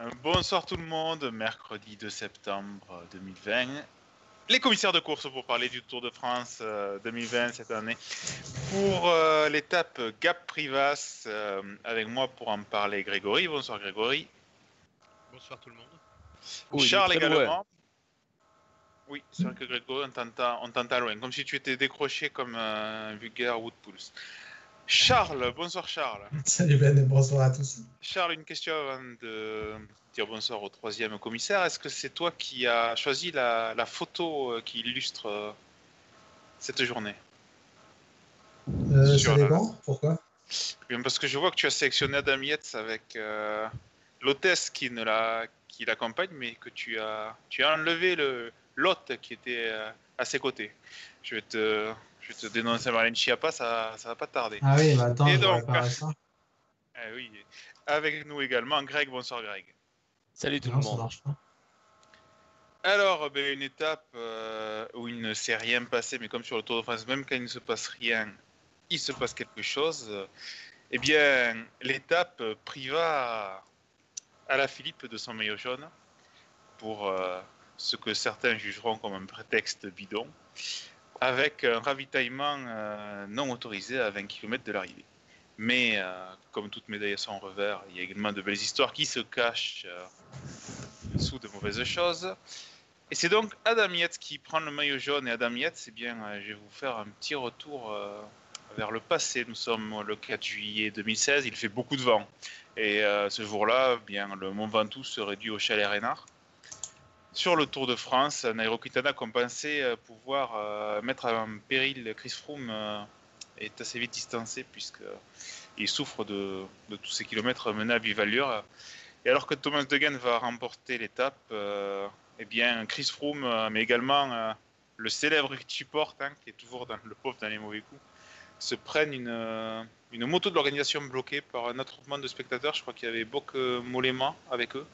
Euh, Bonsoir tout le monde, mercredi 2 septembre 2020. Les commissaires de course pour parler du Tour de France euh, 2020 cette année. Pour euh, l'étape Gap Privas, euh, avec moi pour en parler Grégory. Bonsoir Grégory. Bonsoir tout le monde. Oh, il est Charles également. loin. Oui, c'est vrai que Grégory, on t'entend on t'entend loin, comme si tu étais décroché comme un vulgaire Woodpulse. Charles, bonsoir Charles. Salut Ben et bonsoir à tous. Charles, une question avant de dire bonsoir au troisième commissaire. Est-ce que c'est toi qui as choisi la, la photo euh, qui illustre euh, cette journée? Euh, Sur ça la- dépend, pourquoi? Bien, Parce que je vois que tu as sélectionné Adam Yates avec euh, l'hôtesse qui ne l'a qui l'accompagne, mais que tu as tu as enlevé le l'hôte qui était euh, à ses côtés. Je vais te je vais te dénoncer Marlène Schiappa, ça ça va pas tarder. Ah oui, mais attends, Et donc, ça. Eh oui. Avec nous également Greg. Bonsoir Greg. Salut tout Non, le ça monde. marche pas. Alors, ben, une étape euh, où il ne s'est rien passé, mais comme sur le Tour de France, même quand il ne se passe rien, il se passe quelque chose. euh, Eh bien, l'étape euh, priva à la Philippe de son maillot jaune pour euh, ce que certains jugeront comme un prétexte bidon, avec un ravitaillement euh, non autorisé à 20 km de l'arrivée. Mais euh, comme toute médaille à son revers, il y a également de belles histoires qui se cachent euh, sous de mauvaises choses. Et c'est donc Adam Yates qui prend le maillot jaune. Et Adam Yates, eh bien, je vais vous faire un petit retour vers le passé. Nous sommes le 4 juillet 2016. Il fait beaucoup de vent. Et ce jour-là, eh bien, le Mont Ventoux se réduit au Chalet Reynard. Sur le Tour de France, Nairo Quintana, qu'on pensait euh, pouvoir euh, mettre en péril Chris Froome, euh, est assez vite distancé puisqu'il souffre de, tous ces kilomètres menés à vive allure. Et alors que Thomas Degan va remporter l'étape, eh bien, Chris Froome, mais également le célèbre Richie Porte, hein, qui est toujours dans le pauvre dans les mauvais coups, se prennent une, moto de l'organisation bloquée par un attroupement de spectateurs. Je crois qu'il y avait euh, Mollema avec eux.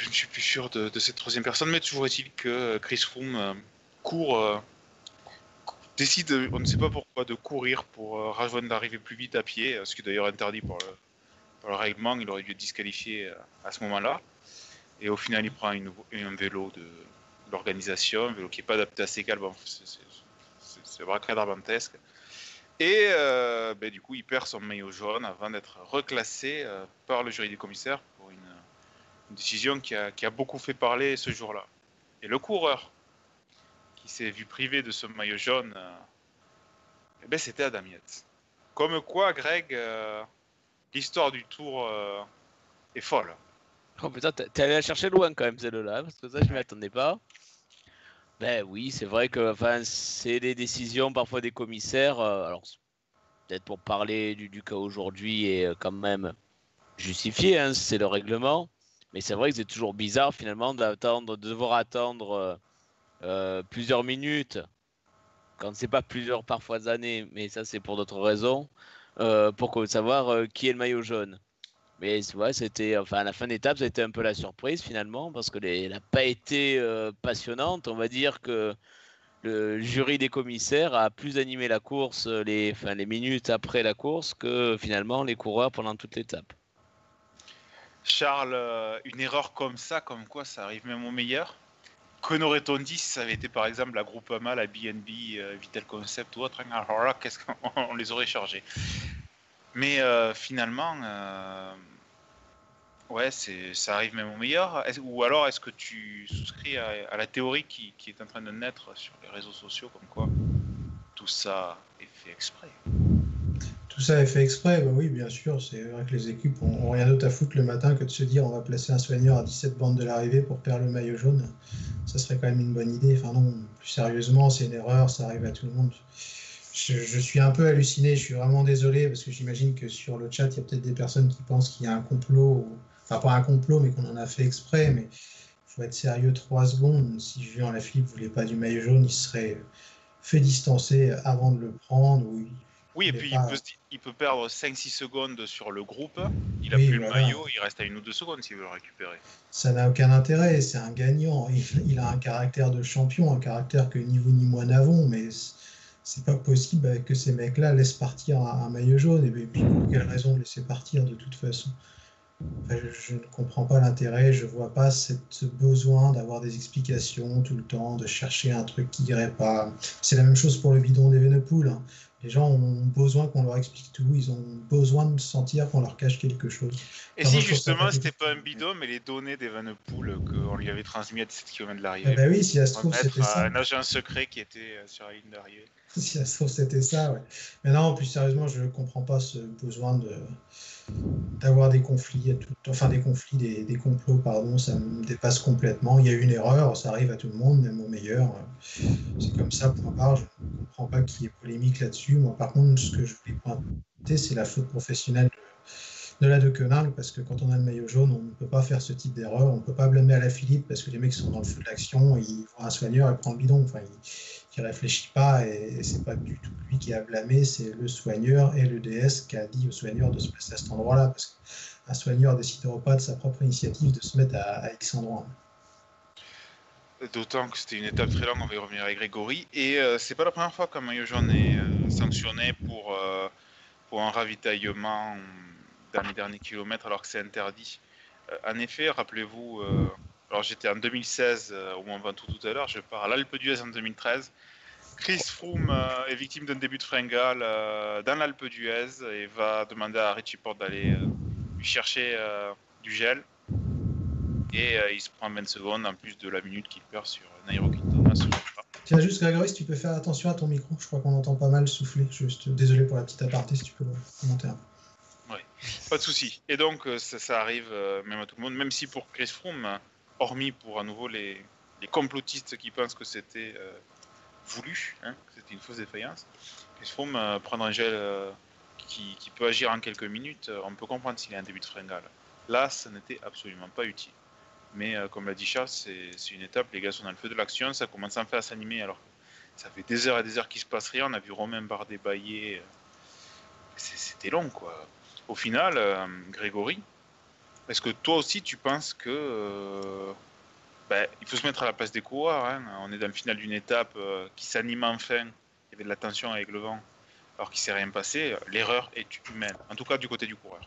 Je ne suis plus sûr de, cette troisième personne, mais toujours est-il que euh, Chris Froome euh, court, euh, décide, on ne sait pas pourquoi, de courir pour rejoindre d'arriver plus vite à pied, ce qui est d'ailleurs interdit par le, règlement, il aurait dû être disqualifié à ce moment-là. Et au final, il prend une- un vélo de l'organisation, un vélo qui n'est pas adapté à ses cales. C'est- bracadabantesque. Et euh, ben, du coup, il perd son maillot jaune avant d'être reclassé par le jury des commissaires une, décision qui a, qui a beaucoup fait parler ce jour-là. Et le coureur qui s'est vu privé de ce maillot jaune, euh, eh ben, c'était Adam Yates. Comme quoi, Greg, euh, l'histoire du tour euh, est folle. Oh putain, t'es allé la chercher loin quand même celle-là, parce que ça je m'y attendais pas. Ben oui, c'est vrai que enfin, c'est des décisions parfois des commissaires. alors peut-être pour parler du, cas aujourd'hui et quand même justifié, hein, c'est le règlement. Mais c'est vrai que c'est toujours bizarre finalement d'attendre, de devoir attendre euh, euh, plusieurs minutes, quand c'est pas plusieurs parfois années, mais ça c'est pour d'autres raisons, euh, pour savoir qui est le maillot jaune. Mais c'était, enfin, à la fin d'étape, été un peu la surprise finalement, parce que elle n'a pas été passionnante. On va dire que le jury des commissaires a plus animé la course les, enfin, les minutes après la course que finalement les coureurs pendant toute l'étape. Charles, euh, une erreur comme ça, comme quoi ça arrive même au meilleur. Que n'aurait-on dit si ça avait été par exemple la Groupama, la BNB, euh, Vital Concept ou autre hein. Alors qu'est-ce qu'on on les aurait chargés. Mais euh, finalement, ouais, ça arrive même au meilleur. Ou alors est-ce que tu souscris à, la théorie qui est en train de naître sur les réseaux sociaux, comme quoi tout ça est fait exprès? Tout ça est fait exprès, bah oui, bien sûr. C'est vrai que les équipes ont, rien d'autre à foutre le matin que de se dire on va placer un soigneur à 17 bandes de l'arrivée pour perdre le maillot jaune. Ça serait quand même une bonne idée. Enfin non, plus sérieusement, c'est une erreur, ça arrive à tout le monde. Je, suis un peu halluciné, je suis vraiment désolé parce que j'imagine que sur le chat, il y a peut-être des personnes qui pensent qu'il y a un complot, enfin pas un complot, mais qu'on en a fait exprès. Mais il faut être sérieux trois secondes. Si Julien Lafilippe voulait pas du maillot jaune, il serait fait distancer avant de le prendre. Ou Oui, et puis pas- il, peut, se- il peut perdre 5-6 secondes sur le groupe. Il a Oui, plus le maillot, il reste à une ou deux secondes s'il veut le récupérer. Ça n'a aucun intérêt, c'est un gagnant. Il, il a un caractère de champion, un caractère que ni vous ni moi n'avons, mais c'est pas possible que ces mecs-là laissent partir un, un maillot jaune. Et puis pour quelle raison de laisser partir de toute façon? Enfin, je, je ne comprends pas l'intérêt, je vois pas ce besoin d'avoir des explications tout le temps, de chercher un truc qui irait pas. C'est la même chose pour le bidon d'Evenepoel. hein. Les gens ont besoin qu'on leur explique tout, ils ont besoin de sentir qu'on leur cache quelque chose. Et si justement c'était pas un bidon, mais les données d'Evenepoel qu'on lui avait transmis à 17 km de Eh l'arrivée. ben oui, si ça se trouve, c'était ça. un agent secret qui était euh, sur la ligne d'arrivée. Si ça se trouve, c'était ça, ouais. Mais non, plus sérieusement, je ne comprends pas ce besoin de d'avoir des conflits, enfin des conflits, des, des complots, pardon, ça me dépasse complètement. Il y a une erreur, ça arrive à tout le monde, même au meilleur. C'est comme ça, point barre. Je ne comprends pas qu'il y ait polémique là-dessus. Moi, par contre, ce que je voulais pointer, c'est la faute professionnelle de, la De Koenig, parce que quand on a le maillot jaune, on ne peut pas faire ce type d'erreur. On ne peut pas blâmer à la Philippe, parce que les mecs sont dans le feu de l'action, ils voient un soigneur, ils prennent le bidon. Qui réfléchit pas et, c'est pas du tout lui qui a blâmé, c'est le soigneur et le DS qui a dit au soigneur de se placer à cet endroit-là parce qu'un soigneur décidera pas de sa propre initiative de se mettre à, à X endroit. D'autant que c'était une étape très longue, on va y revenir avec Grégory. Et euh, c'est pas la première fois qu'un maillot jaune est euh, sanctionné pour, euh, pour un ravitaillement dans les derniers kilomètres alors que c'est interdit. En effet, rappelez-vous, alors j'étais en 2016 euh, au Mont Ventoux tout à l'heure, je pars à l'Alpe d'Huez en 2013. Chris Froome euh, est victime d'un début de fringale euh, dans l'Alpe d'Huez et va demander à Richie Porte d'aller euh, lui chercher du gel. Et il se prend 20 secondes en plus de la minute qu'il perd sur Nairo Quintana. Tiens, juste Grégory, si tu peux faire attention à ton micro, je crois qu'on entend pas mal souffler. Juste, désolé pour la petite aparté, si tu peux commenter un peu. Pas de souci. Et donc ça, ça arrive même à tout le monde, même si pour Chris Froome, hormis pour à nouveau les, les complotistes qui pensent que c'était euh, voulu, hein, que c'était une fausse défaillance, Chris Froome euh, prendre un gel euh, qui, peut agir en quelques minutes, euh, on peut comprendre s'il a un début de fringale. Là, ça n'était absolument pas utile. Mais comme l'a dit Charles, c'est une étape, les gars sont dans le feu de l'action, ça commence enfin à s'animer alors ça fait des heures et des heures qu'il se passe rien. On a vu Romain Bardet bailler. C'était long quoi. Au final, Grégory, est-ce que toi aussi tu penses que euh, ben, il faut se mettre à la place des coureurs hein. On est dans le final d'une étape euh, qui s'anime enfin. Il y avait de la tension avec le vent, alors qu'il s'est rien passé. L'erreur est humaine, en tout cas du côté du coureur.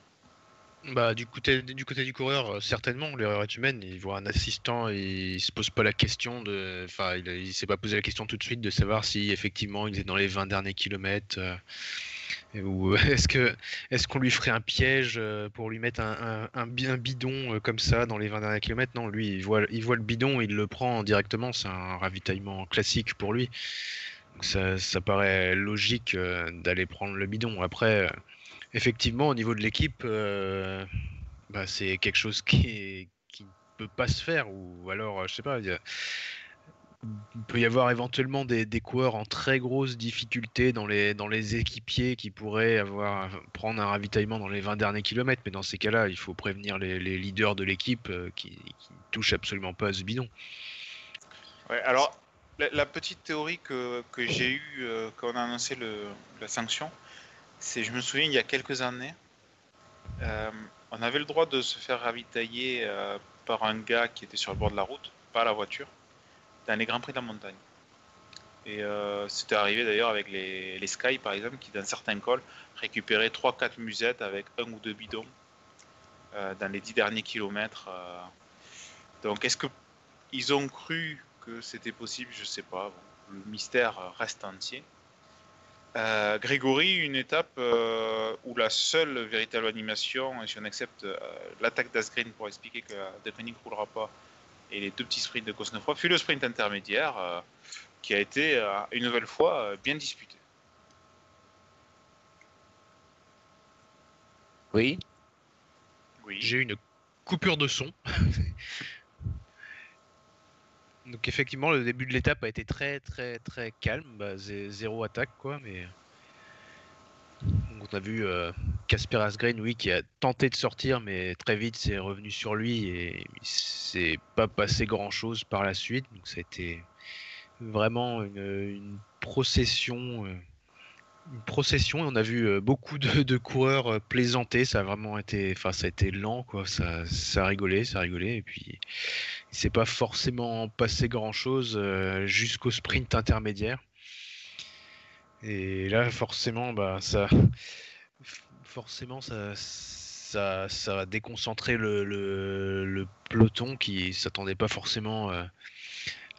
Bah, du côté du, coureur, euh, certainement, l'erreur est humaine. Il voit un assistant il se pose pas la question de. Enfin, il, s'est pas posé la question tout de suite de savoir si effectivement il est dans les 20 derniers kilomètres. euh, ou est-ce que est-ce qu'on lui ferait un piège euh, pour lui mettre un, un, un bi- un bidon comme ça dans les 20 derniers kilomètres? Non, lui, il voit, le bidon, il le prend directement. C'est un ravitaillement classique pour lui. Donc ça, ça paraît logique d'aller prendre le bidon. Après. Effectivement, au niveau de l'équipe, euh, bah, c'est quelque chose qui, ne peut pas se faire. Ou alors, euh, je sais pas, il peut y avoir éventuellement des, coureurs en très grosse difficulté dans les, équipiers qui pourraient avoir, prendre un ravitaillement dans les 20 derniers kilomètres. Mais dans ces cas-là, il faut prévenir les, leaders de l'équipe euh, qui, ne touchent absolument pas à ce bidon. Alors, la, petite théorie que, j'ai eue quand on a annoncé la sanction, c'est, je me souviens, il y a quelques années, euh, on avait le droit de se faire ravitailler euh, par un gars qui était sur le bord de la route, pas la voiture, dans les Grands Prix de la montagne. Et euh, c'était arrivé d'ailleurs avec les, les Sky, par exemple, qui dans certains cols récupéraient 3-4 musettes avec un ou deux bidons dans les 10 derniers kilomètres. Donc, est-ce que ils ont cru que c'était possible, je sais pas. Le mystère reste entier. Euh, Grégory, une étape euh, où la seule véritable animation, et si on accepte euh, l'attaque d'Asgreen pour expliquer que Deceuninck ne roulera pas, et les deux petits sprints de Cosnefroy, fut le sprint intermédiaire euh, qui a été euh, une nouvelle fois euh, bien disputé. Oui. Oui. J'ai eu une coupure de son. Donc effectivement, le début de l'étape a été très très très calme, bah, zé- zéro attaque quoi, mais on a vu euh, Casper Asgreen, oui, qui a tenté de sortir, mais très vite c'est revenu sur lui et il s'est pas passé grand chose par la suite. Donc ça a été vraiment une, une procession. euh, une procession on a vu euh, beaucoup de, coureurs euh, plaisanter. Ça a vraiment été enfin ça a été lent quoi. Ça ça a rigolé ça a rigolé. Et puis il s'est pas forcément passé grand chose jusqu'au sprint intermédiaire. Et là forcément bah ça forcément ça ça, ça va déconcentrer le, le- peloton qui s'attendait pas forcément euh,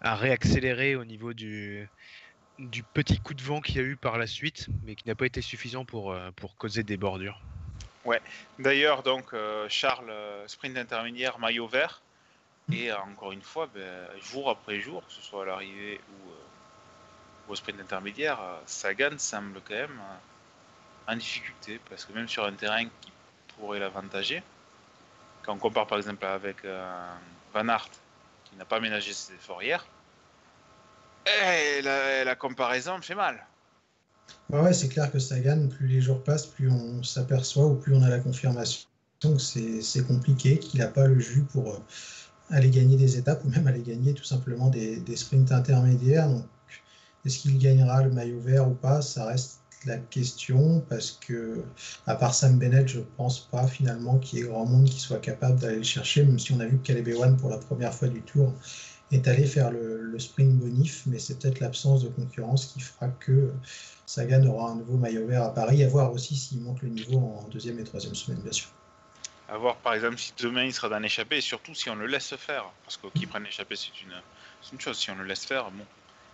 à réaccélérer au niveau du, du petit coup de vent qu'il y a eu par la suite, mais qui n'a pas été suffisant pour, euh, pour causer des bordures. D'ailleurs, donc, euh, Charles, euh, sprint intermédiaire, maillot vert. Et euh, encore une fois, ben, jour après jour, que ce soit à l'arrivée ou euh, au sprint intermédiaire, Sagan semble quand même euh, en difficulté. Parce que même sur un terrain qui pourrait l'avantager, quand on compare par exemple avec euh, Van Aert, qui n'a pas ménagé ses efforts hier, eh, la, la comparaison me fait mal. Ouais, c'est clair que Sagan, plus les jours passent, plus on s'aperçoit ou plus on a la confirmation c'est c'est compliqué, qu'il n'a pas le jus pour euh, aller gagner des étapes ou même aller gagner tout simplement des, des sprints intermédiaires. Donc, est-ce qu'il gagnera le maillot vert ou pas? Ça reste la question parce que, à part Sam Bennett, je pense pas finalement qu'il y ait grand monde qui soit capable d'aller le chercher, même si on a vu que Caleb Ewan, pour la première fois du tour, est allé faire le, le sprint bonif, mais c'est peut-être l'absence de concurrence qui fera que Sagan aura un nouveau maillot vert à Paris. À voir aussi s'il monte le niveau en deuxième et troisième semaine, bien sûr. À voir par exemple si demain il sera dans l'échappée et surtout si on le laisse faire. Parce que qui prenne l'échappée c'est une, une chose, si on le laisse faire, bon,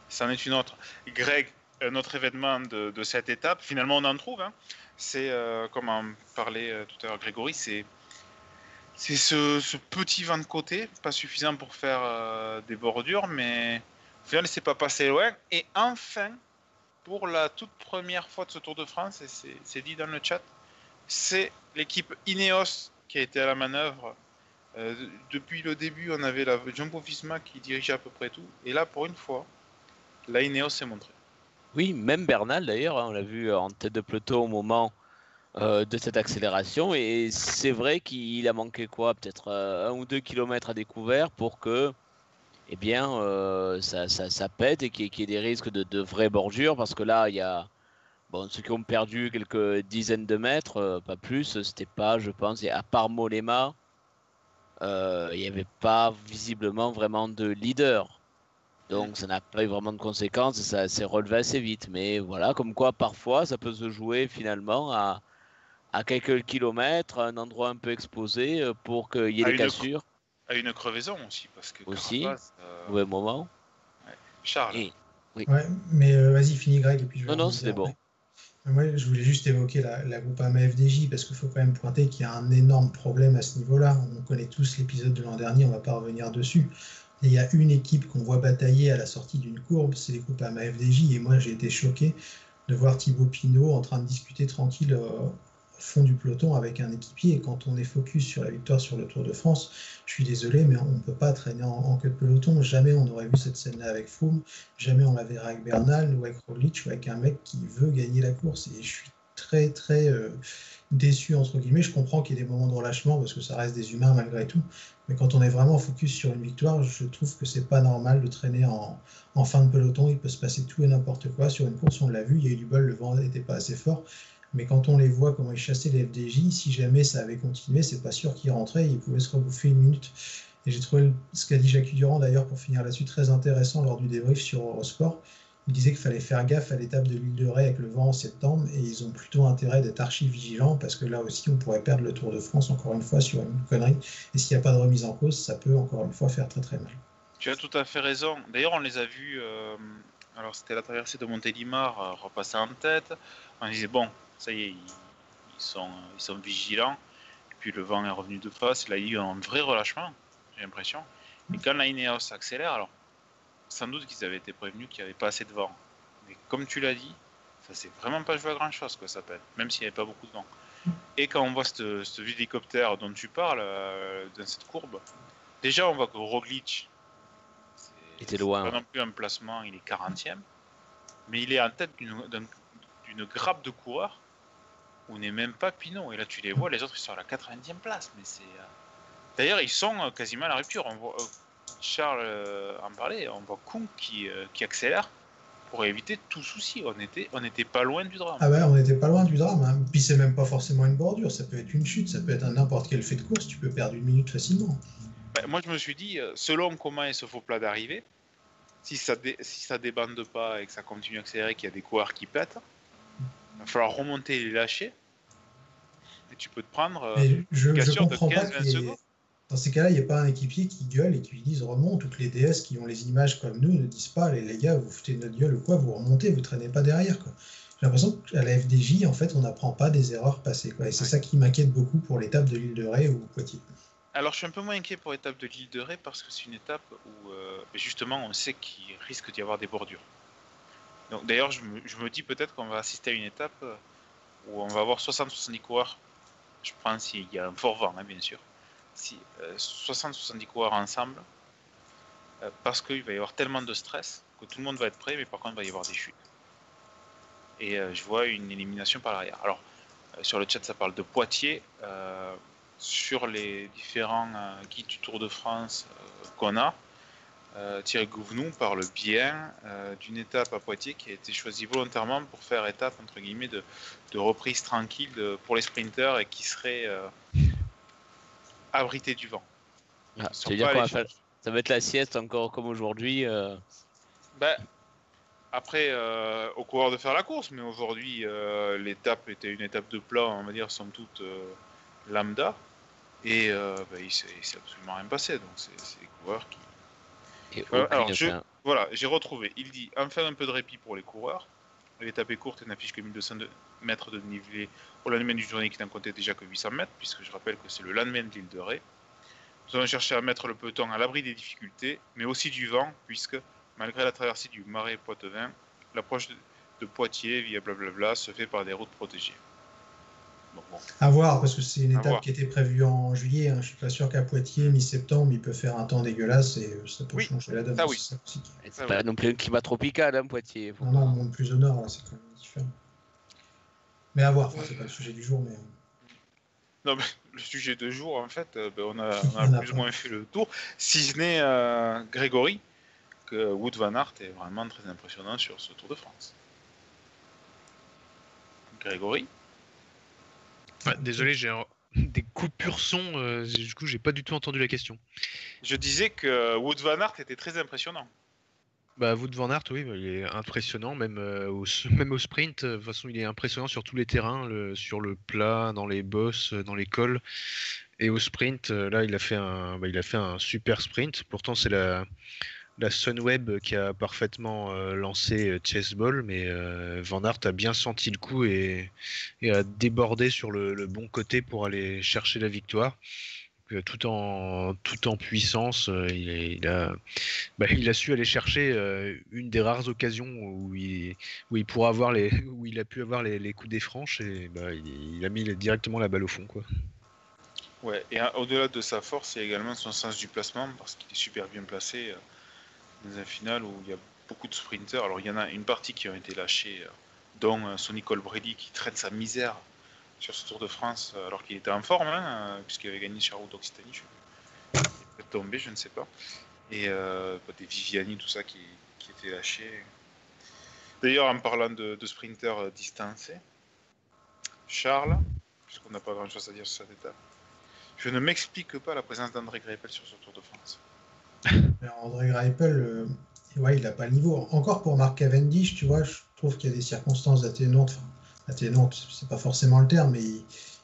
c'en est une autre. Greg, un autre événement de, de cette étape, finalement on en trouve, hein, c'est euh, comme en parlait euh, tout à l'heure Grégory, c'est c'est ce, petit vent de côté, pas suffisant pour faire euh, des bordures, mais au final c'est pas passé loin. Et enfin, pour la toute première fois de ce Tour de France, et c'est- dit dans le chat, c'est l'équipe Ineos qui a été à la manœuvre. Euh, depuis le début, on avait la Jumbo Visma qui dirigeait à peu près tout. Et là, pour une fois, la Ineos s'est montrée. Oui, même Bernal d'ailleurs, hein, on l'a vu en tête de peloton au moment euh, de cette accélération. Et c'est vrai qu'il a manqué quoi Peut-être euh, un ou deux kilomètres à découvert pour que eh bien, euh, ça, ça, pète et qu'il y, ait- des risques de, de vraies bordures. Parce que là, il y a bon, ceux qui ont perdu quelques dizaines de mètres, pas plus. C'était pas, je pense, à part Molema, il n'y avait pas visiblement vraiment de leader. Donc ça n'a pas eu vraiment de conséquences ça s'est relevé assez vite. Mais voilà, comme quoi parfois ça peut se jouer finalement à, à quelques kilomètres, à un endroit un peu exposé euh, pour qu'il y ait À des cassures À une crevaison aussi, parce que Aussi. Carapaz, euh, moment. Charles, Et- Ouais, mais euh, vas-y, finis Greg et puis je vais Non, non, c'était bon. Moi, je voulais juste évoquer la, la Groupama FDJ parce qu'il faut quand même pointer qu'il y a un énorme problème à ce niveau-là. On connaît tous l'épisode de l'an dernier, on ne va pas revenir dessus. Et il y a une équipe qu'on voit batailler à la sortie d'une courbe, c'est les Groupama FDJ. Et moi, j'ai été choqué de voir Thibaut Pinot en train de discuter tranquille euh, fond du peloton avec un équipier. Et quand on est focus sur la victoire sur le Tour de France, je suis désolé, mais on ne peut pas traîner en, queue de peloton. Jamais on aurait vu cette scène-là avec Froome. Jamais on la verra avec Bernal ou avec Roglic ou avec un mec qui veut gagner la course. Et je suis très très euh, déçu entre guillemets. Je comprends qu'il y ait des moments de relâchement parce que ça reste des humains malgré tout. Mais quand on est vraiment focus sur une victoire, je trouve que c'est pas normal de traîner en, en fin de peloton. Il peut se passer tout et n'importe quoi. Sur une course, on l'a vu, il y a eu du bol, le vent n'était pas assez fort. Mais quand on les voit, comment ils chassaient les FDJ, si jamais ça avait continué, c'est pas sûr qu'ils rentraient, ils pouvaient se rebouffer une minute. Et j'ai trouvé ce qu'a dit Jacques Durand d'ailleurs pour finir là-dessus très intéressant lors du débrief sur Eurosport. Il disait qu'il fallait faire gaffe à l'étape de l'île de Ré avec le vent en septembre et ils ont plutôt intérêt d'être archi vigilants parce que là aussi on pourrait perdre le Tour de France encore une fois sur une connerie. Et s'il n'y a pas de remise en cause, ça peut encore une fois faire très très mal. tu as tout à fait raison. D'ailleurs, on les a vus. euh, alors, c'était la traversée de Montélimar, euh, repasser en tête. On disait, bon, ça y est, ils, ils sont, ils sont vigilants. Et puis le vent est revenu de face. Là, il y a eu un vrai relâchement, j'ai l'impression. Et quand la Ineos accélère, alors, sans doute qu'ils avaient été prévenus qu'il n'y avait pas assez de vent. Mais comme tu l'as dit, ça s'est vraiment pas joué à grand chose, quoi, ça peut être, même s'il n'y avait pas beaucoup de vent. Et quand on voit ce ce hélicoptère dont tu parles, euh, dans cette courbe, déjà on voit que Roglic, c'est- loin, Pas non plus un placement, il est 40e, mais il est en tête d'une d'un- d'une grappe de coureurs où n'est même pas Pinot. Et là tu les vois, les autres ils sont à la 90e place, mais c'est. euh, D'ailleurs, ils sont euh, quasiment à la rupture. On voit, euh, Charles en parlait, on voit Kuhn qui, qui accélère pour éviter tout souci. On était, on était pas loin du drame. Ah ouais, on n'était pas loin du drame. hein. Puis c'est même pas forcément une bordure, ça peut être une chute, ça peut être n'importe quel fait de course, tu peux perdre une minute facilement. Bah, moi, je me suis dit, selon comment est ce faux plat d'arrivée, si ça, dé- si ça débande pas et que ça continue à accélérer, qu'il y a des coureurs qui pètent, il va falloir remonter et les lâcher. Et tu peux te prendre euh, Mais je, une je cassure de comprends pas 15-20 qu'il y ait- secondes. Dans ces cas-là, il n'y a pas un équipier qui gueule et qui lui dise remonte, ou que les DS qui ont les images comme nous ne disent pas les, les gars, vous foutez de notre gueule ou quoi, vous remontez, vous traînez pas derrière. quoi. J'ai l'impression qu'à la FDJ, en fait, on n'apprend pas des erreurs passées. Quoi. Et c'est Ouais. ça qui m'inquiète beaucoup pour l'étape de l'île de Ré ou Poitiers. Alors, je suis un peu moins inquiet pour l'étape de l'île de Ré parce que c'est une étape où, euh, justement, on sait qu'il risque d'y avoir des bordures. Donc, d'ailleurs, je me, dis peut-être qu'on va assister à une étape euh, où on va avoir 60-70 coureurs. Je pense s'il y a un fort vent, hein, bien sûr. Si, euh, 60-70 coureurs ensemble, euh, parce qu'il va y avoir tellement de stress que tout le monde va être prêt, mais par contre, il va y avoir des chutes. Et euh, je vois une élimination par l'arrière. Alors, euh, sur le chat, ça parle de Poitiers. euh, sur les différents euh, guides du Tour de France euh, qu'on a, euh, Thierry Gouvenou parle bien euh, d'une étape à Poitiers qui a été choisie volontairement pour faire étape entre guillemets de, de reprise tranquille de- pour les sprinteurs et qui serait euh, abrité du vent. Ah, dire va faire- Ça va être la sieste encore comme aujourd'hui. euh. Ben, après, aux coureurs de faire la course, mais aujourd'hui, l'étape était une étape de plat, on va dire, somme toute lambda. Et ben, il s'est il s'est absolument rien passé. Donc, c'est c'est les coureurs qui. Et Euh, alors, je-. Voilà, j'ai retrouvé. Il dit enfin un peu de répit pour les coureurs. L'étape est courte et n'affiche que 1200 de- mètres de dénivelé au lendemain du journée qui n'en comptait déjà que 800 mètres, puisque je rappelle que c'est le lendemain de l'île de Ré. Nous avons cherché à mettre le peloton à l'abri des difficultés, mais aussi du vent, puisque malgré la traversée du marais Poitevin, l'approche de, de Poitiers via blablabla se fait par des routes protégées. Bon, bon. À voir, parce que c'est une À étape voir. qui était prévue en juillet. Hein. Je suis pas sûr qu'à Poitiers, mi-septembre, il peut faire un temps dégueulasse et euh, ça peut Oui, changer la donne. ça C'est oui. C'est pas non plus un climat tropical, hein, Poitiers. Non, non, on monte plus au nord, là, c'est quand même différent. Mais à voir, enfin, c'est pas le sujet du jour, mais. euh, Non, mais le sujet de jour, en fait, euh, ben, on a, on a On a plus ou moins fait le tour. Si ce n'est euh, Grégory, que Wood Van Aert est vraiment très impressionnant sur ce Tour de France. Grégory Ouais, désolé, j'ai un- des coupures son. euh, du coup, j'ai pas du tout entendu la question. Je disais que Wood Van Aert était très impressionnant. Bah, Wout van Aert, oui, il est impressionnant, même, euh, au, même au sprint. euh, De toute façon, il est impressionnant sur tous les terrains, le- sur le plat, dans les bosses, euh, dans les cols. Et au sprint, euh, là, il a fait un, bah, il a fait un super sprint. Pourtant, c'est la, la Sunweb qui a parfaitement euh, lancé euh, Chase Ball, mais euh, Van Aert a bien senti le coup et, a débordé sur le, bon côté pour aller chercher la victoire. Tout en, puissance, il, a, bah, il a su aller chercher une des rares occasions où il, pourra avoir où il a pu avoir les, coups des franches et bah, il, a mis directement la balle au fond. Ouais, et hein, au-delà de sa force, il y a également son sens du placement, parce qu'il est super bien placé dans un final où il y a beaucoup de sprinters. Alors, il y en a une partie qui ont été lâchés, euh, dont euh, Sonny Colbrelli qui traîne sa misère sur ce Tour de France, euh, alors qu'il était en forme, hein, puisqu'il avait gagné Charles d'Occitanie. Je. Il est peut-être tombé, je ne sais pas. Et bah, des Viviani, tout ça qui, qui étaient lâchés. D'ailleurs, en parlant de, de sprinters distancés, Charles, puisqu'on n'a pas grand-chose à dire sur cette étape, je ne m'explique pas la présence d'André Greipel sur ce Tour de France. André Greipel, euh, ouais, il n'a pas le niveau. Encore pour Marc Cavendish, tu vois, je trouve qu'il y a des circonstances atténuantes. Enfin, atténuantes, c'est pas forcément le terme, mais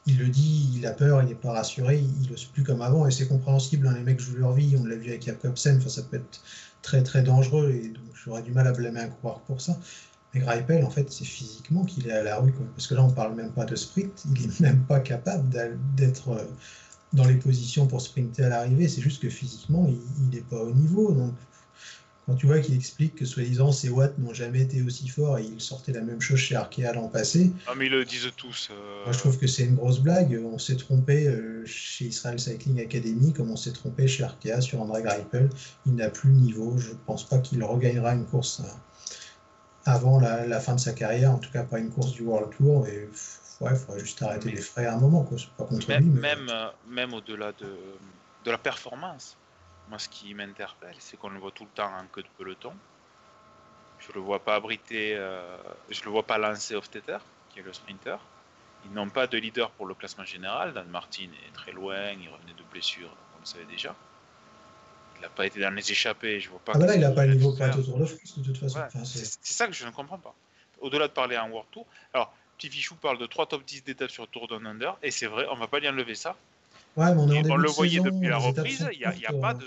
il, le dit, il a peur, il n'est pas rassuré, il n'ose plus comme avant, et c'est compréhensible. hein, les mecs jouent leur vie, on l'a vu avec Jacobsen, ça peut être très très dangereux, et donc j'aurais du mal à blâmer un coureur pour ça. Mais Greipel, en fait, c'est physiquement qu'il est à la rue, parce que là, on parle même pas de sprint, il est même pas capable d'être euh, dans les positions pour sprinter à l'arrivée, c'est juste que physiquement, il n'est pas au niveau. Donc, quand tu vois qu'il explique que soi-disant ses watts n'ont jamais été aussi forts et il sortait la même chose chez Arkea l'an passé, Ah, mais ils le disent tous. euh, moi je trouve que c'est une grosse blague. On s'est trompé euh, chez Israel Cycling Academy comme on s'est trompé chez Arkea sur André Greipel. Il n'a plus le niveau. Je ne pense pas qu'il regagnera une course euh, avant la, la fin de sa carrière, en tout cas pas une course du World Tour. Et ouais, il faudrait juste arrêter les frais à un moment. quoi. Pas contre même, lui. mais- même, euh, même au-delà de, de la performance, moi ce qui m'interpelle, c'est qu'on le voit tout le temps en queue de peloton. Je le vois pas abriter, euh, je le vois pas lancer Hofstetter, qui est le sprinter. Ils n'ont pas de leader pour le classement général. Dan Martin est très loin, il revenait de blessure, on le savait déjà. Il n'a pas été dans les échappées, je vois pas. Ah bah là, il n'a pas le niveau pour être au Tour de France de toute façon. Enfin, c'est ça que je ne comprends pas. Au-delà de parler en World Tour, alors Petit Fichou parle de 3 top 10 d'étapes sur le Tour d'un Under, et c'est vrai, on va pas lui enlever ça. Ouais, mais on, est en Et début on le voyait saison, depuis la reprise, il n'y a, y a pas euh. de.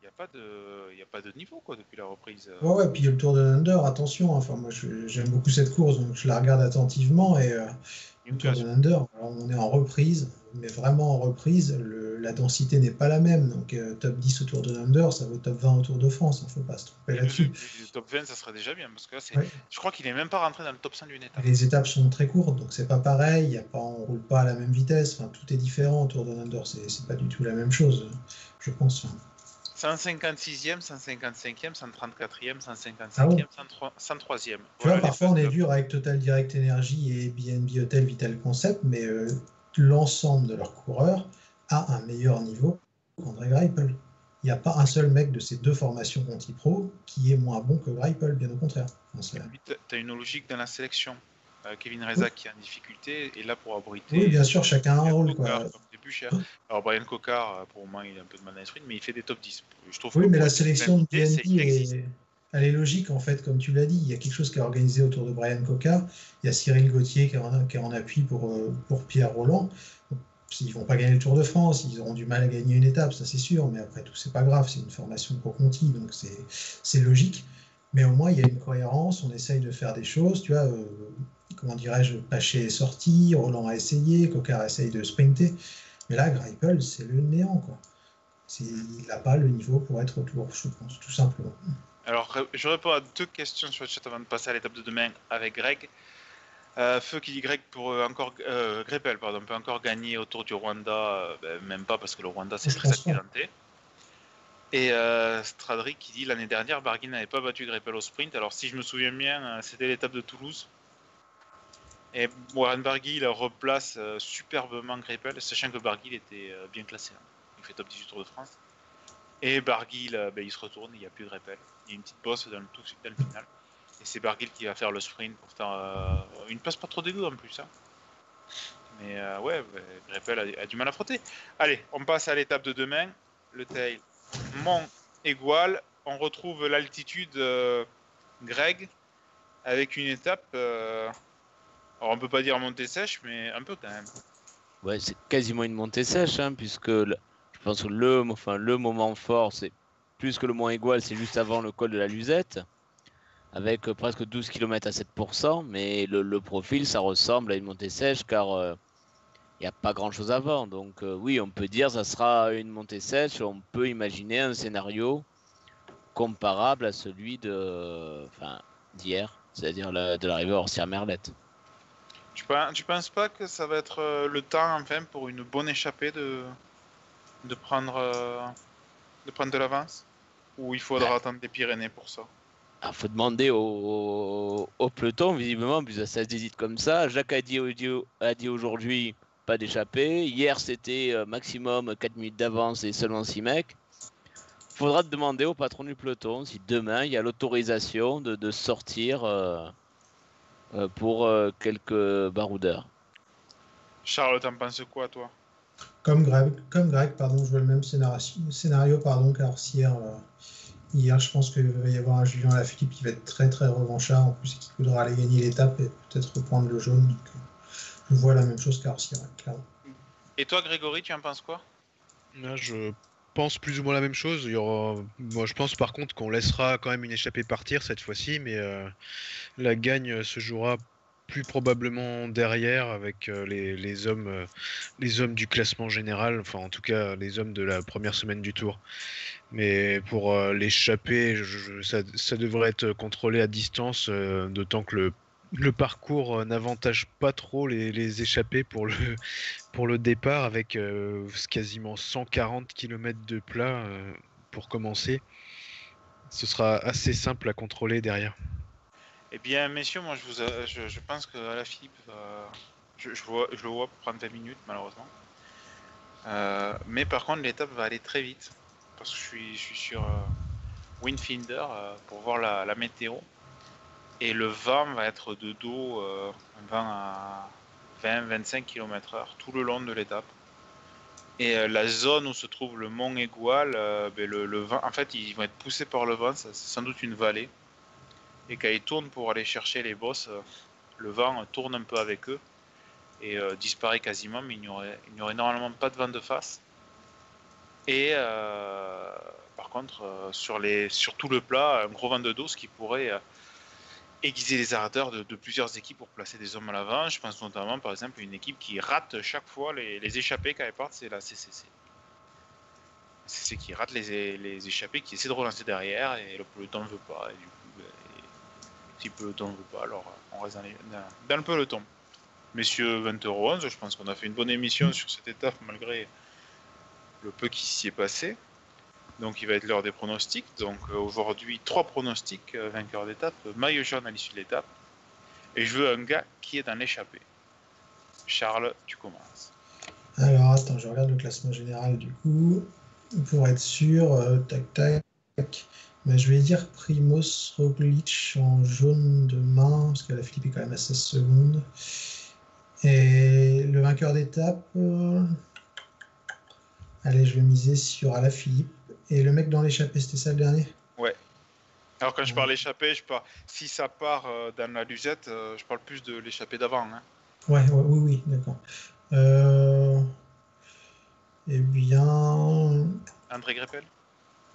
Il n'y a, pas de... il y a pas de niveau quoi depuis la reprise. Ouais, ouais, puis le Tour de Under, attention, hein, enfin, moi je- j'aime beaucoup cette course, donc je la regarde attentivement. Et euh, le Tour de Under, alors, on est en reprise, mais vraiment en reprise, le- la densité n'est pas la même. Donc euh, top 10 au Tour de Under, ça vaut top 20 au Tour de France, il ne faut pas se tromper là-dessus. le top 20, ça serait déjà bien parce que là, c'est- Ouais. je crois qu'il est même pas rentré dans le top 5 d'une étape. Les étapes sont très courtes, donc c'est pas pareil, il y a pas, on roule pas à la même vitesse, enfin, tout est différent au Tour de Under, c'est c'est pas du tout la même chose, je pense. Enfin, 156e, 155e, 134e, 155e, Ah bon 103- 103e. Tu vois, parfois on est dur avec Total Direct Energy et BNB Hotel Vital Concept, mais euh, l'ensemble de leurs coureurs a un meilleur niveau qu'André Greipel. Il n'y a pas un seul mec de ces deux formations Conti Pro qui est moins bon que Greipel, bien au contraire. Tu as une logique dans la sélection. Euh, Kevin Reza qui est en difficulté est là pour abriter. oui, bien sûr, chacun a un rôle. Quoi. Plus cher. Alors Brian Cocard, euh, pour moi, il a un peu de mal à sprint, mais il fait des top 10. Je trouve Oui, que mais la sélection de existe. est, elle est logique en fait, comme tu l'as dit. Il y a quelque chose qui est organisé autour de Brian Coca. Il y a Cyril Gauthier qui est en, qui est en appui pour, euh, pour Pierre Roland. Ils vont pas gagner le Tour de France, ils auront du mal à gagner une étape, ça c'est sûr, mais après tout, c'est pas grave, c'est une formation pro Conti, donc c'est c'est logique. Mais au moins, il y a une cohérence, on essaye de faire des choses, tu vois. euh, comment dirais-je, Paché est sorti, Roland a essayé, Cocard essaye de sprinter. Mais là, Greipel, c'est le néant, quoi. Il n'a pas le niveau pour être au tour, je pense, tout simplement. Alors, je réponds à deux questions sur le chat avant de passer à l'étape de demain avec Greg. Euh, Feu qui dit Greg pour euh, encore euh, Greppel, pardon, peut encore gagner autour du Rwanda, ben, même pas parce que le Rwanda c'est très accidenté. Et Stradrick qui dit l'année dernière Barguil n'avait pas battu Greppel au sprint. Alors si je me souviens bien, c'était l'étape de Toulouse. Et Warren Barguil replace euh, superbement Greppel, sachant que Barguil était euh, bien classé. hein. Il fait top 18 Tour de France. Et Barguil, euh, ben, il se retourne, il n'y a plus Greppel. Il y a une petite bosse dans le, tout, dans le final. Et c'est Barguil qui va faire le sprint pour faire une place pas trop dégueu en plus. hein. Mais ouais, ben, Greppel a, du mal à frotter. Allez, on passe à l'étape de demain. Le tail Mont Égual. On retrouve l'altitude Greg avec une étape. Alors on peut pas dire montée sèche, mais un peu quand même. Ouais, c'est quasiment une montée sèche, hein, puisque je pense que le, enfin, le moment fort, c'est plus que le Mont Égual, c'est juste avant le col de la Luzette, avec euh, presque 12 km à 7%, mais le, profil, ça ressemble à une montée sèche, car il n'y a pas grand-chose avant. Donc euh, oui, on peut dire ça sera une montée sèche, on peut imaginer un scénario comparable à celui de, d'hier, c'est-à-dire de l'arrivée à Orsières-Merlette. Tu, pen- tu penses pas que ça va être euh, le temps enfin pour une bonne échappée de, de, prendre, euh, de prendre de l'avance? Ou il faudra attendre les Pyrénées pour ça? Il faut demander au, au peloton, visiblement, puisque ça se hésite comme ça. Jacques a dit, a dit aujourd'hui pas d'échappée. Hier, c'était euh, maximum 4 minutes d'avance et seulement 6 mecs. Il faudra demander au patron du peloton si demain il y a l'autorisation de, de sortir euh, pour euh, quelques baroudeurs. Charles, t'en penses quoi toi? Comme Greg, comme Greg pardon, je vois le même scénario, scénario pardon, qu'Arcière. euh, Hier, je pense qu'il va y avoir un Julien Lafilippe qui va être très très revanchard, en plus qui voudra aller gagner l'étape et peut-être reprendre le jaune. Donc, euh, je vois la même chose qu'Arcière, clairement. Et toi, Grégory, tu en penses quoi? Là, je pense plus ou moins la même chose. Il y aura... Moi, je pense par contre qu'on laissera quand même une échappée partir cette fois-ci, mais euh, la gagne se jouera plus probablement derrière avec euh, les, hommes, euh, les hommes du classement général, enfin en tout cas les hommes de la première semaine du tour. Mais pour je- ça, ça devrait être contrôlé à distance, d'autant que le, le parcours euh, n'avantage pas trop les, les échappées pour le, départ avec euh, quasiment 140 km de plat euh, pour commencer. Ce sera assez simple à contrôler derrière. Eh bien, messieurs, moi je, vous, pense que Alaphilippe va. Je, le vois pour prendre 20 minutes, malheureusement. Mais par contre, l'étape va aller très vite. Parce que je suis, sur Windfinder pour voir la, la météo. Et le vent va être de dos, euh, un vent à 20-25 km/h tout le long de l'étape. Et euh, la zone où se trouve le mont Égual, euh, ben, le, vent, en fait, ils vont être poussés par le vent, c'est sans doute une vallée. Et quand ils tournent pour aller chercher les boss, euh, le vent tourne un peu avec eux et disparaît quasiment, mais il n'y aurait, normalement pas de vent de face. Et par contre, sur, sur tout le plat, un gros vent de dos ce qui pourrait aiguiser les ardeurs de, plusieurs équipes pour placer des hommes à l'avant. Je pense notamment, par exemple, à une équipe qui rate chaque fois les, échappées quand elle part, c'est la CCC. CCC qui rate les, les échappées, qui essaie de relancer derrière et le peloton ne veut pas. Et du coup, ben, si le peloton ne veut pas, alors euh, on reste dans, les- dans- dans le peloton. Messieurs 20h11, je pense qu'on a fait une bonne émission sur cette étape malgré le peu qui s'y est passé. Donc il va être l'heure des pronostics. Donc euh, aujourd'hui, trois pronostics, euh, vainqueur d'étape, maillot jaune à l'issue de l'étape. Et je veux un gars qui est dans l'échappée. Charles, tu commences. Alors attends, je regarde le classement général du coup. Pour être sûr, euh, tac tac. Mais je vais dire Primoz Roglic en jaune de main, parce que la Philippe est quand même à 16 secondes. Et le vainqueur d'étape, euh, allez, je vais miser sur Alaphilippe. Et le mec dans l'échappée, c'était ça le dernier? Alors quand je parle échappée, je parle... si ça part euh, dans la Luzette, euh, je parle plus de l'échappée d'avant. hein. Ouais, ouais, oui, oui, d'accord. Euh, Eh bien, André Greppel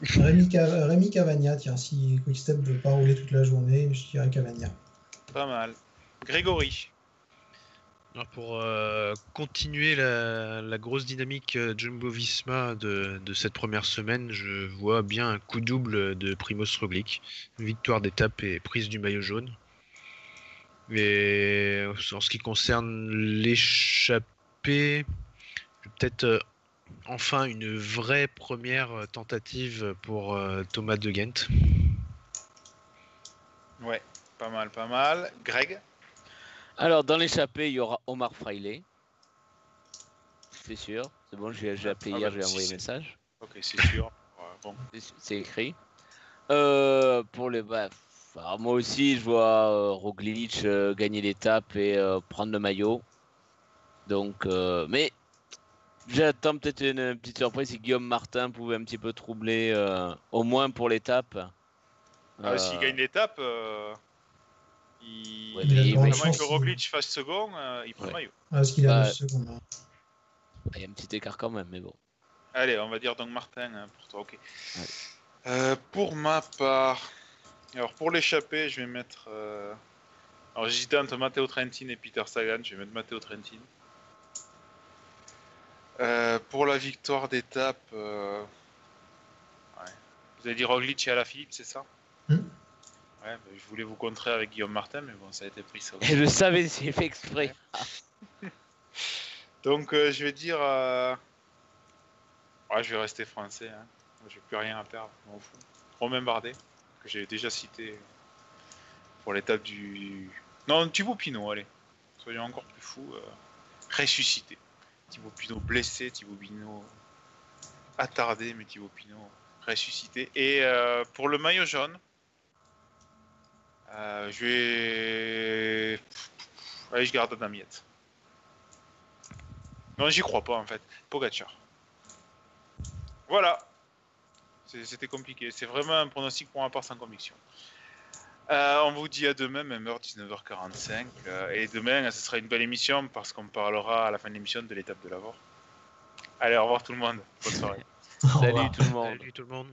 Rémi, Rémi Cavagna, tiens, si Quickstep ne veut pas rouler toute la journée, je dirais Cavagna. Pas mal. Grégory Pour euh, continuer la, grosse dynamique euh, Jumbo-Visma de, de cette première semaine, je vois bien un coup double de Primoz Roglic. Victoire d'étape et prise du maillot jaune. Et en ce qui concerne l'échappée, peut-être euh, enfin une vraie première tentative pour Thomas de Ghent. Ouais, pas mal, pas mal. Greg? Alors, dans l'échappée, il y aura Omar Fraile. C'est sûr. C'est bon, j'ai appelé Ah hier, bah, j'ai si envoyé un message. Ok, c'est sûr. Ouais, bon. C'est- écrit. Euh, pour les bah, alors moi aussi, je vois euh, Roglic euh, gagner l'étape et euh, prendre le maillot. Donc, mais j'attends peut-être une, une petite surprise si Guillaume Martin pouvait un petit peu troubler, au moins pour l'étape. Ah, S'il gagne l'étape, il... Ouais, Il a que chances. Roglic fasse second, euh, il prend Ouais. le maillot. Ah, parce qu'il a Bah, 9 secondes. hein. il y a un petit écart quand même, mais bon. Allez, on va dire donc Martin hein, pour toi, ok. Ouais. Euh, pour ma part, alors pour l'échappée, je vais mettre. euh, Alors j'hésitais entre Matteo Trentin et Peter Sagan, je vais mettre Matteo Trentin. Euh, pour la victoire d'étape, euh, ouais. vous avez dit Roglic et Alaphilippe, c'est ça? Ouais, je voulais vous contrer avec Guillaume Martin, mais bon, ça a été pris ça. Et je savais, j'ai fait exprès. Donc euh, je vais dire. euh, Ouais, je vais rester français. Hein. J'ai plus rien à perdre, fous. Romain Bardet, que j'ai déjà cité pour l'étape du. Non, Thibaut Pinot, allez. Soyons encore plus fous. euh, Ressuscité. Thibaut Pinot blessé, Thibaut Pinot attardé, mais Thibaut Pinot ressuscité. Et euh, pour le maillot jaune, euh, je vais. Allez, je garde Yates. Non, j'y crois pas en fait. Pogacar. Voilà. C'était compliqué. C'est vraiment un pronostic pour ma part sans conviction. Euh, on vous dit à demain, même heure, 19h45. euh, et demain, ce sera une belle émission parce qu'on parlera à la fin de l'émission de l'étape de l'avant. Allez, au revoir tout le monde. Bonne soirée. Salut tout le monde. Salut tout le monde.